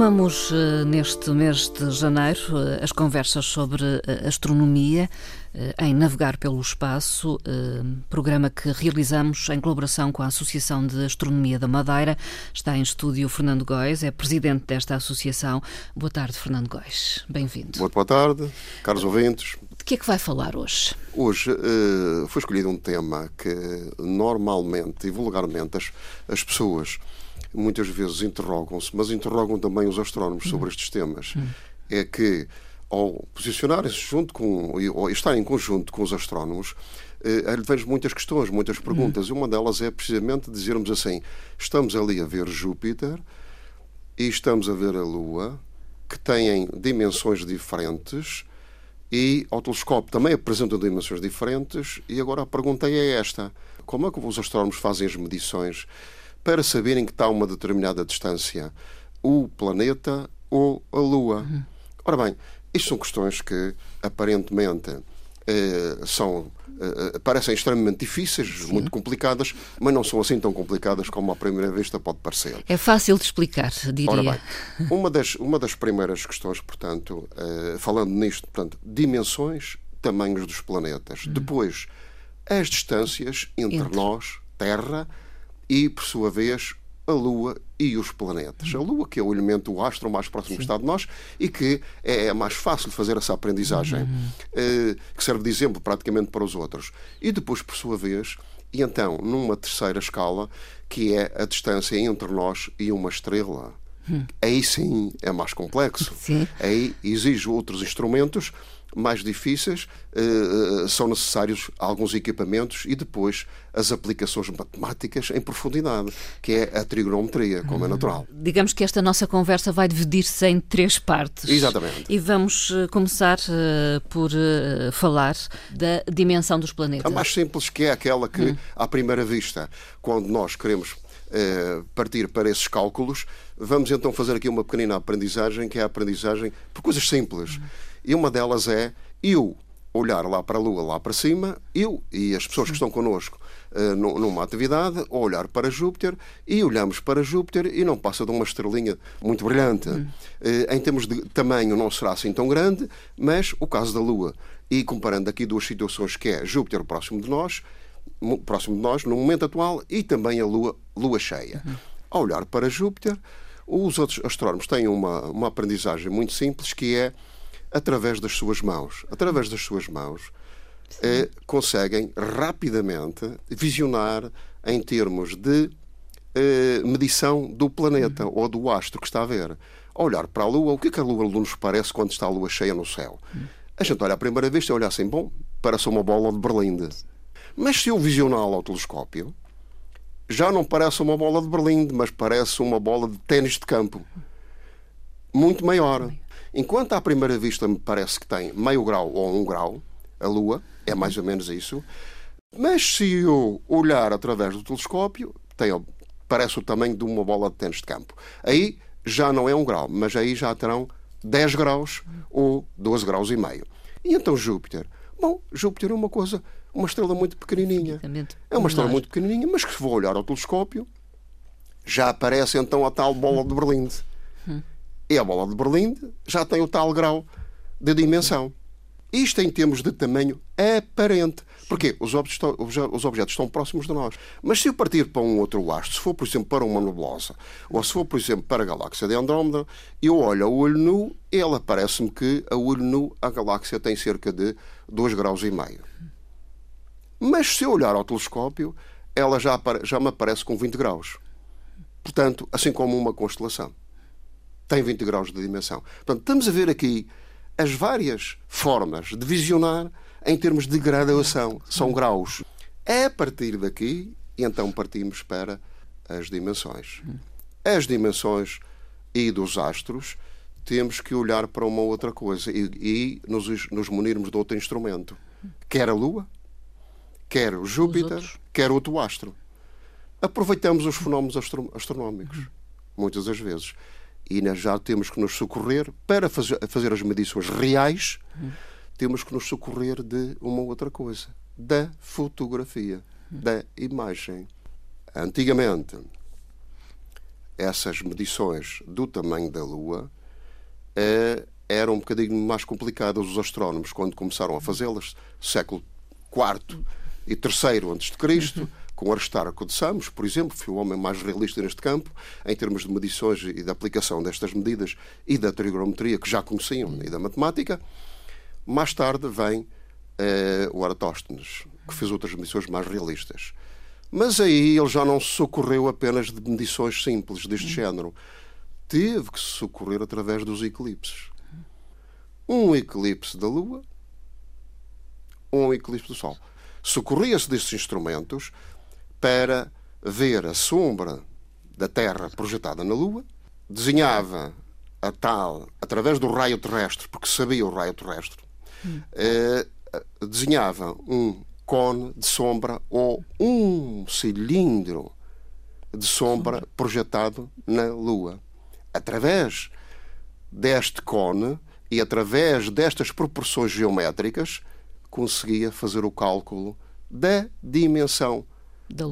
Retomamos uh, neste mês de janeiro uh, as conversas sobre uh, astronomia em Navegar pelo Espaço, programa que realizamos em colaboração com a Associação de Astronomia da Madeira. Está em estúdio Fernando Góis, é presidente desta associação. Boa tarde, Fernando Góis. Bem-vindo. Boa, boa tarde, caros ouvintes. De que é que vai falar hoje? Hoje foi escolhido um tema que normalmente e vulgarmente as, as pessoas muitas vezes interrogam-se, mas interrogam também os astrónomos sobre estes temas. É que, ao posicionarem-se junto com, ou estarem em conjunto com os astrónomos, eh, vejo muitas questões, muitas perguntas. E uma delas é precisamente dizermos assim: estamos ali a ver Júpiter e estamos a ver a Lua, que têm dimensões diferentes e ao telescópio também apresentam dimensões diferentes. E agora a pergunta é esta: como é que os astrónomos fazem as medições? Para saberem que está a uma determinada distância o planeta ou a Lua. Uhum. Ora bem, isto são questões que aparentemente eh, são eh, parecem extremamente difíceis, Sim. muito complicadas, mas não são assim tão complicadas como à primeira vista pode parecer. É fácil de explicar, diria. Ora bem, uma das, uma das primeiras questões, portanto, eh, falando nisto, portanto, dimensões, tamanhos dos planetas. Uhum. Depois, as distâncias entre, entre nós, Terra, e, por sua vez, a Lua e os planetas. A Lua, que é o elemento, o astro mais próximo que está de nós e que é, é mais fácil de fazer essa aprendizagem, uhum. eh, que serve de exemplo praticamente para os outros. E depois, por sua vez, e então, numa terceira escala, que é a distância entre nós e uma estrela. Hum. Aí sim é mais complexo. Sim. Aí exige outros instrumentos mais difíceis, uh, são necessários alguns equipamentos e depois as aplicações matemáticas em profundidade, que é a trigonometria, como é uhum. natural. Digamos que esta nossa conversa vai dividir-se em três partes. Exatamente. E vamos começar uh, por uh, falar da dimensão dos planetas. A mais simples, que é aquela que, hum. à primeira vista, quando nós queremos partir para esses cálculos, vamos então fazer aqui uma pequenina aprendizagem, que é a aprendizagem por coisas simples. Hum e uma delas é eu olhar lá para a Lua, lá para cima, eu e as pessoas que estão connosco uh, numa atividade, olhar para Júpiter e olhamos para Júpiter e não passa de uma estrelinha muito brilhante. Uh, em termos de tamanho não será assim tão grande, mas o caso da Lua. E comparando aqui duas situações que é Júpiter próximo de nós, próximo de nós no momento atual e também a Lua, Lua cheia. Uhum. Ao olhar para Júpiter, os outros astrónomos têm uma, uma aprendizagem muito simples que é através das suas mãos. Através das suas mãos, eh, conseguem rapidamente visionar em termos de eh, medição do planeta uhum. ou do astro que está a ver. Olhar para a Lua, o que, é que a Lua nos parece quando está a Lua cheia no céu? Uhum. A gente olha à primeira vez e olha assim, bom, parece uma bola de Berlinde. Mas se eu visioná-la ao telescópio, já não parece uma bola de Berlinde, mas parece uma bola de ténis de campo. Muito maior. Enquanto à primeira vista me parece que tem meio grau ou um grau, a Lua, é mais ou menos isso, mas se eu olhar através do telescópio, tem, parece o tamanho de uma bola de tênis de campo. Aí já não é um grau, mas aí já terão 10 graus ou 12 graus e meio. E então Júpiter? Bom, Júpiter é uma coisa, uma estrela muito pequenininha. É uma estrela muito pequenininha, mas que se vou olhar ao telescópio, já aparece então a tal bola de Berlim. E a bola de Berlim já tem o tal grau de dimensão. Isto em termos de tamanho aparente. Porque os objetos, estão, os objetos estão próximos de nós. Mas se eu partir para um outro astro, se for, por exemplo, para uma nebulosa, ou se for, por exemplo, para a galáxia de Andrómeda, eu olho a olho nu ela parece-me que a olho nu a galáxia tem cerca de 2 graus e meio. Mas se eu olhar ao telescópio, ela já, já me aparece com 20 graus. Portanto, assim como uma constelação tem 20 graus de dimensão. Portanto, estamos a ver aqui as várias formas de visionar em termos de graduação. São graus. É a partir daqui, então partimos para as dimensões. As dimensões e dos astros, temos que olhar para uma outra coisa e, e nos, nos munirmos de outro instrumento. quer a Lua, quer o Júpiter, quer outro astro. Aproveitamos os fenómenos astro astronómicos, muitas das vezes. E já temos que nos socorrer para fazer, fazer as medições reais, temos que nos socorrer de uma outra coisa, da fotografia, da imagem. Antigamente, essas medições do tamanho da Lua eh, eram um bocadinho mais complicadas. Os astrónomos, quando começaram a fazê-las, século IV e III antes de Cristo, com Aristarco de Samos, por exemplo, foi o homem mais realista neste campo, em termos de medições e da aplicação destas medidas e da trigonometria que já conheciam e da matemática. Mais tarde vem eh, o Aratóstenes, que fez outras medições mais realistas. Mas aí ele já não se socorreu apenas de medições simples deste género. Teve que se socorrer através dos eclipses. Um eclipse da Lua, um eclipse do Sol. Socorria-se destes instrumentos para ver a sombra da Terra projetada na Lua, desenhava a tal através do raio terrestre, porque sabia o raio terrestre, hum. eh, desenhava um cone de sombra ou um cilindro de sombra projetado na Lua. Através deste cone e através destas proporções geométricas, conseguia fazer o cálculo da dimensão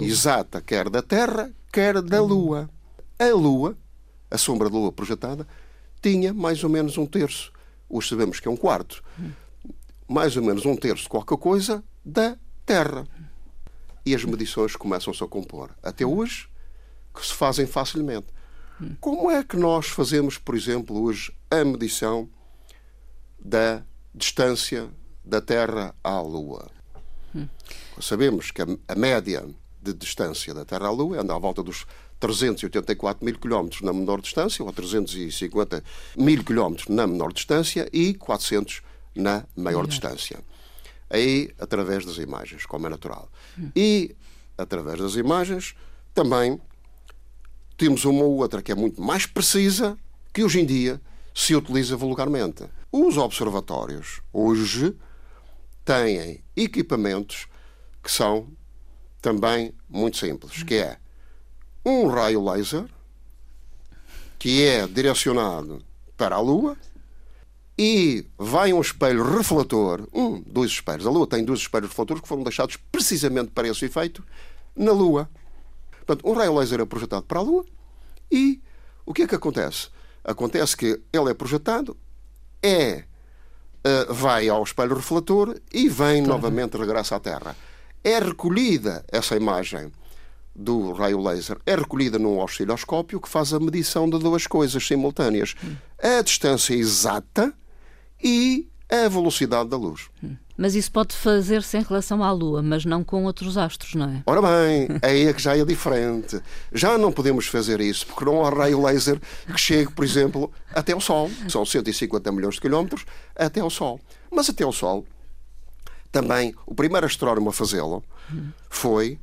exata, quer da Terra, quer da Lua. A Lua, a sombra da Lua projetada, tinha mais ou menos um terço. Hoje sabemos que é um quarto. Mais ou menos um terço, qualquer coisa, da terra. E as medições começam-se a compor. Até hoje, que se fazem facilmente. Como é que nós fazemos, por exemplo, hoje a medição da distância da Terra à Lua? Sabemos que a média de distância da Terra à Lua anda à volta dos 384 mil quilómetros na menor distância, ou 350 mil quilómetros na menor distância e 400 na maior distância aí através das imagens, como é natural. E através das imagens também temos uma ou outra que é muito mais precisa, que hoje em dia se utiliza vulgarmente. Os observatórios hoje têm equipamentos que são também muito simples, que é um raio laser que é direcionado para a Lua e vai um espelho refletor, um, dois espelhos. A Lua tem dois espelhos refletores que foram deixados precisamente para esse efeito na Lua. Portanto, um raio laser é projetado para a Lua e o que é que acontece? Acontece que ele é projetado, é, uh, vai ao espelho refletor e vem claro. novamente, regressa à Terra. É recolhida essa imagem do raio laser é recolhida num osciloscópio que faz a medição de duas coisas simultâneas. A distância exata e a velocidade da luz. Mas isso pode fazer-se em relação à Lua, mas não com outros astros, não é? Ora bem, aí é que já é diferente. Já não podemos fazer isso, porque não há raio laser que chegue, por exemplo, até o Sol. São 150 milhões de quilómetros até o Sol. Mas até o Sol, também, o primeiro astrónomo a fazê-lo foi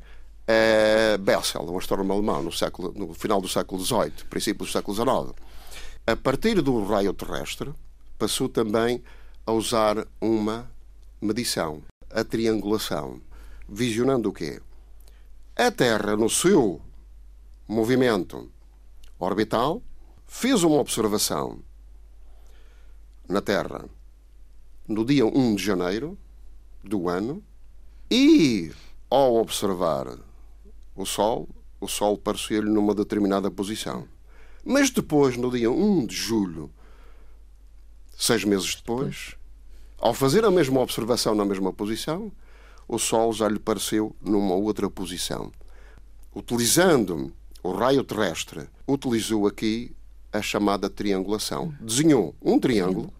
uh, Bessel, um astrónomo alemão, no, século, no final do século XVIII, princípio do século XIX. A partir do raio terrestre, passou também a usar uma medição, a triangulação, visionando o quê? A Terra, no seu movimento orbital, fez uma observação na Terra no dia 1 de janeiro do ano e, ao observar o Sol, o Sol pareceu-lhe numa determinada posição. Mas depois, no dia 1 de julho Seis meses depois, ao fazer a mesma observação na mesma posição, o Sol já lhe pareceu numa outra posição. Utilizando o raio terrestre, utilizou aqui a chamada triangulação. Desenhou um triângulo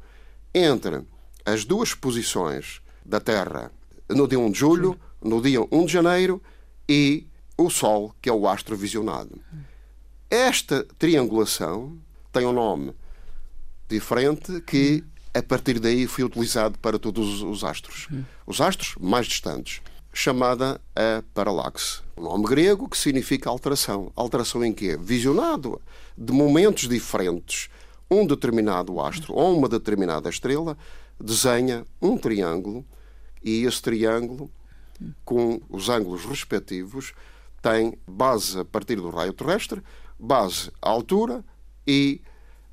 entre as duas posições da Terra no dia 1 de julho, no dia 1 de janeiro e o Sol, que é o astro visionado. Esta triangulação tem um nome diferente que a partir daí foi utilizado para todos os astros. Os astros mais distantes, chamada a paralaxe. Um nome grego que significa alteração. Alteração em quê? Visionado de momentos diferentes, um determinado astro ou uma determinada estrela desenha um triângulo E esse triângulo, com os ângulos respectivos, tem base a partir do raio terrestre, base à altura e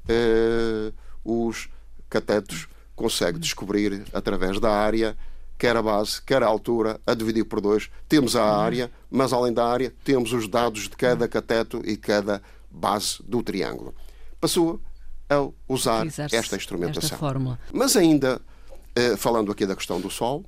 eh, os catetos consegue descobrir através da área quer a base, quer a altura, a dividir por dois. Temos a área, mas além da área, temos os dados de cada cateto e cada base do triângulo. Passou a usar esta instrumentação. Esta mas ainda, eh, falando aqui da questão do Sol,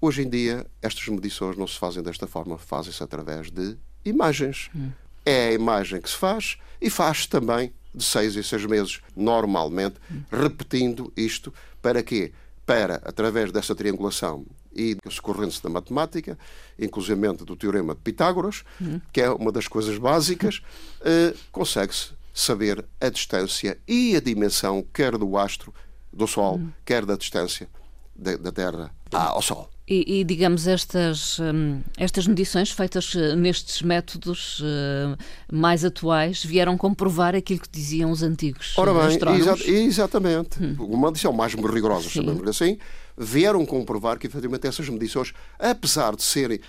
hoje em dia estas medições não se fazem desta forma, fazem-se através de imagens. Hum. É a imagem que se faz e faz também de seis em seis meses, normalmente, hum. repetindo isto para quê? para, através dessa triangulação e dos correntes da matemática, inclusive do teorema de Pitágoras, uhum. que é uma das coisas básicas, uh, consegue-se saber a distância e a dimensão, quer do astro, do Sol, uhum. quer da distância da, da Terra ao Sol. E, e, digamos, estas, hum, estas medições feitas eh, nestes métodos uh, mais atuais vieram comprovar aquilo que diziam os antigos Ora bem, exa exatamente. Hum. Uma medição mais rigorosa, chamamos assim, vieram comprovar que, efetivamente, essas medições, apesar de serem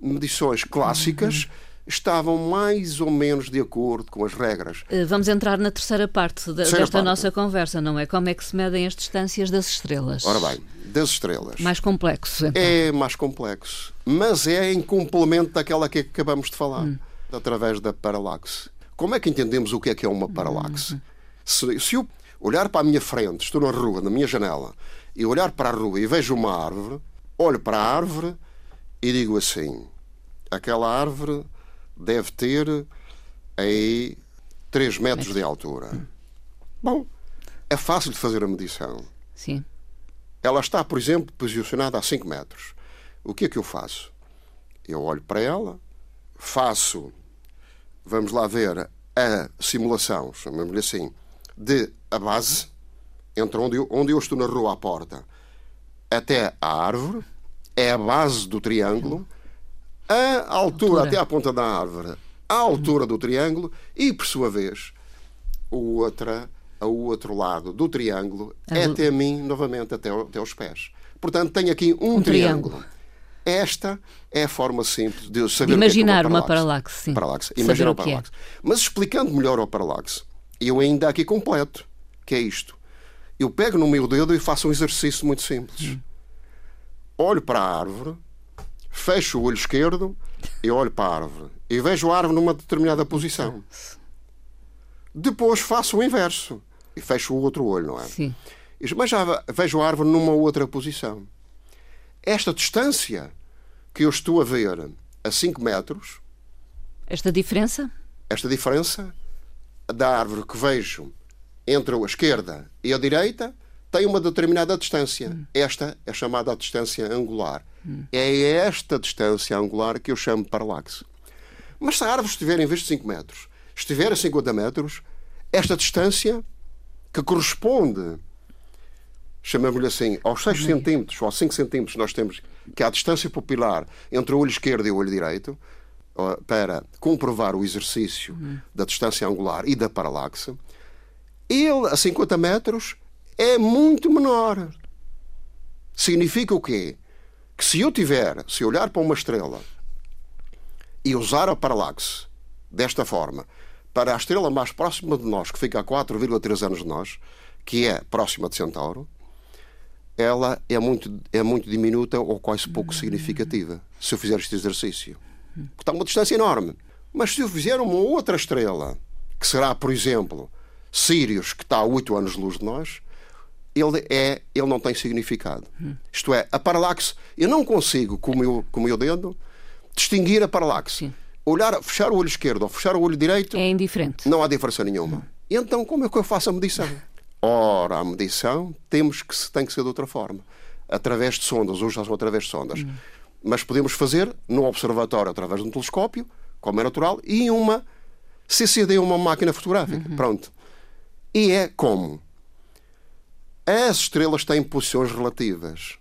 medições clássicas, uhum estavam mais ou menos de acordo com as regras. Eh, vamos entrar na terceira parte de, terceira desta parte. nossa conversa, não é? Como é que se medem as distâncias das estrelas? Ora bem, das estrelas. Mais complexo, então. É mais complexo, mas é em complemento daquela que acabamos de falar, hum. através da paralaxe. Como é que entendemos o que é que é uma paralaxe? Hum. Se, se eu olhar para a minha frente, estou na rua, na minha janela, e olhar para a rua e vejo uma árvore, olho para a árvore e digo assim: aquela árvore deve ter aí 3 metros de altura. Bom, é fácil de fazer a medição. Sim. Ela está, por exemplo, posicionada a 5 metros. O que é que eu faço? Eu olho para ela, faço, vamos lá ver, a simulação, chamamos-lhe assim, de a base, entre onde eu, onde eu estou na rua à porta até a árvore, é a base do triângulo a altura, altura, até à ponta da árvore, a altura do triângulo e, por sua vez, o outra, o outro lado do triângulo é até a mim, novamente, até, até aos pés. Portanto, tenho aqui um, um triângulo. triângulo. Esta é a forma simples de saber imaginar o que é, é uma paralaxe. Sim. paralaxe. Imaginar o paralaxe. É. Mas explicando melhor o paralaxe, eu ainda aqui completo, que é isto. Eu pego no meu dedo e faço um exercício muito simples. Hum. Olho para a árvore, fecho o olho esquerdo e olho para a árvore e vejo a árvore numa determinada posição. Depois faço o inverso e fecho o outro olho, não é? Sim. Mas já vejo a árvore numa outra posição. Esta distância que eu estou a ver a 5 metros. Esta diferença? Esta diferença da árvore que vejo entre a esquerda e a direita tem uma determinada distância. Hum. Esta é chamada a distância angular. Hum. É esta distância angular que eu chamo de paralaxe. Mas se a árvore estiver, em vez de 5 metros, estiver a 50 metros, esta distância, que corresponde, chamamos-lhe assim, aos 6 centímetros ou aos 5 centímetros, nós temos que é a distância pupilar entre o olho esquerdo e o olho direito, para comprovar o exercício hum. da distância angular e da paralaxe, ele, a 50 metros, é muito menor. Significa o quê? Que se eu tiver, se olhar para uma estrela e usar a paralaxe desta forma, para a estrela mais próxima de nós, que fica a 4,3 anos de nós, que é próxima de Centauro, ela é muito, é muito diminuta ou quase pouco significativa, se eu fizer este exercício. Porque está uma distância enorme. Mas se eu fizer uma outra estrela, que será, por exemplo, Sirius, que está a 8 anos de luz de nós, ele, é, ele não tem significado. Isto é, a paralaxe, eu não consigo, com o meu, com o meu dedo, distinguir a paralaxe. Sim. Olhar, fechar o olho esquerdo ou fechar o olho direito. É indiferente. Não há diferença nenhuma. Então, como é que eu faço a medição? Ora, a medição temos que, tem que ser de outra forma. Através de sondas, hoje já são através de sondas. Hum. Mas podemos fazer no observatório através de um telescópio, como é natural, e uma CCD, uma máquina fotográfica. Uhum. Pronto. E é como? As estrelas têm posições relativas.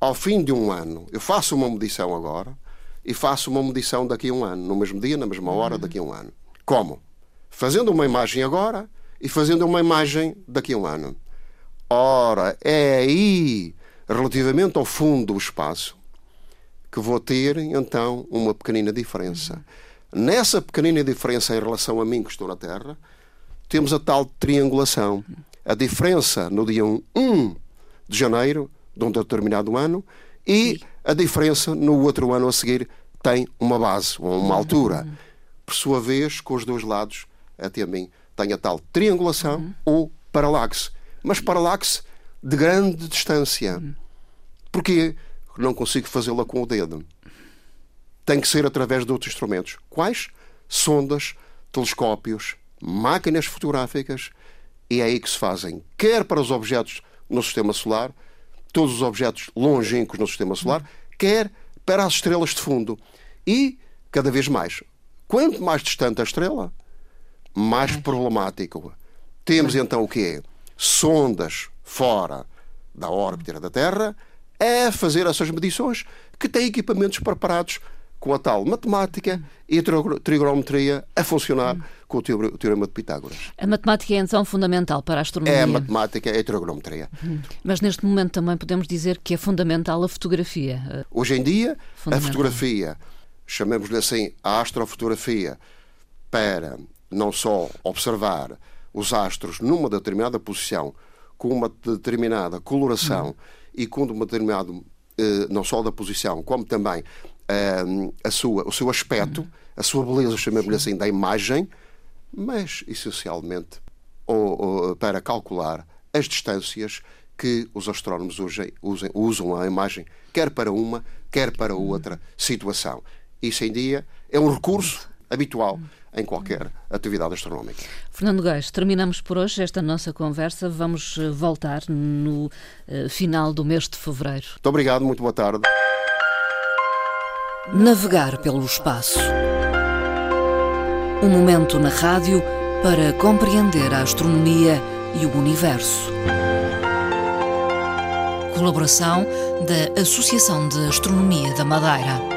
Ao fim de um ano, eu faço uma medição agora e faço uma medição daqui a um ano, no mesmo dia, na mesma hora, daqui a um ano. Como? Fazendo uma imagem agora e fazendo uma imagem daqui a um ano. Ora, é aí, relativamente ao fundo do espaço, que vou ter então uma pequenina diferença. Nessa pequenina diferença em relação a mim que estou na Terra, temos a tal triangulação. A diferença no dia 1 de janeiro de um determinado ano e a diferença no outro ano a seguir tem uma base, ou uma altura. Por sua vez, com os dois lados, até a mim, tem a tal triangulação uhum. ou paralaxe. Mas paralaxe de grande distância. Uhum. Porquê? Não consigo fazê-la com o dedo. Tem que ser através de outros instrumentos. Quais? Sondas, telescópios, máquinas fotográficas. E é aí que se fazem, quer para os objetos no sistema solar, todos os objetos longínquos no sistema solar, quer para as estrelas de fundo. E, cada vez mais, quanto mais distante a estrela, mais problemático. Temos então o que é? Sondas fora da órbita da Terra a fazer essas medições que têm equipamentos preparados com a tal matemática e a trigonometria a funcionar com o teorema de Pitágoras. A matemática é então fundamental para a astronomia? É a matemática e a trigonometria. Mas neste momento também podemos dizer que é fundamental a fotografia. Hoje em dia, a fotografia, chamemos-lhe assim, a astrofotografia, para não só observar os astros numa determinada posição, com uma determinada coloração hum. e com uma determinada, eh, não só da posição, como também eh, a sua, o seu aspecto, a sua beleza, chamemos-lhe assim, da imagem, mas essencialmente ou, ou, para calcular as distâncias que os astrónomos usem, usem, usam a imagem, quer para uma, quer para outra situação. Isso em dia é um recurso habitual em qualquer atividade astronómica. Fernando Gás, terminamos por hoje esta nossa conversa. Vamos eh, voltar no uh, final do mês de fevereiro. Muito obrigado, muito boa tarde. Navegar pelo espaço. Um momento na rádio para compreender a astronomia e o universo. Colaboração da Associação de Astronomia da Madeira.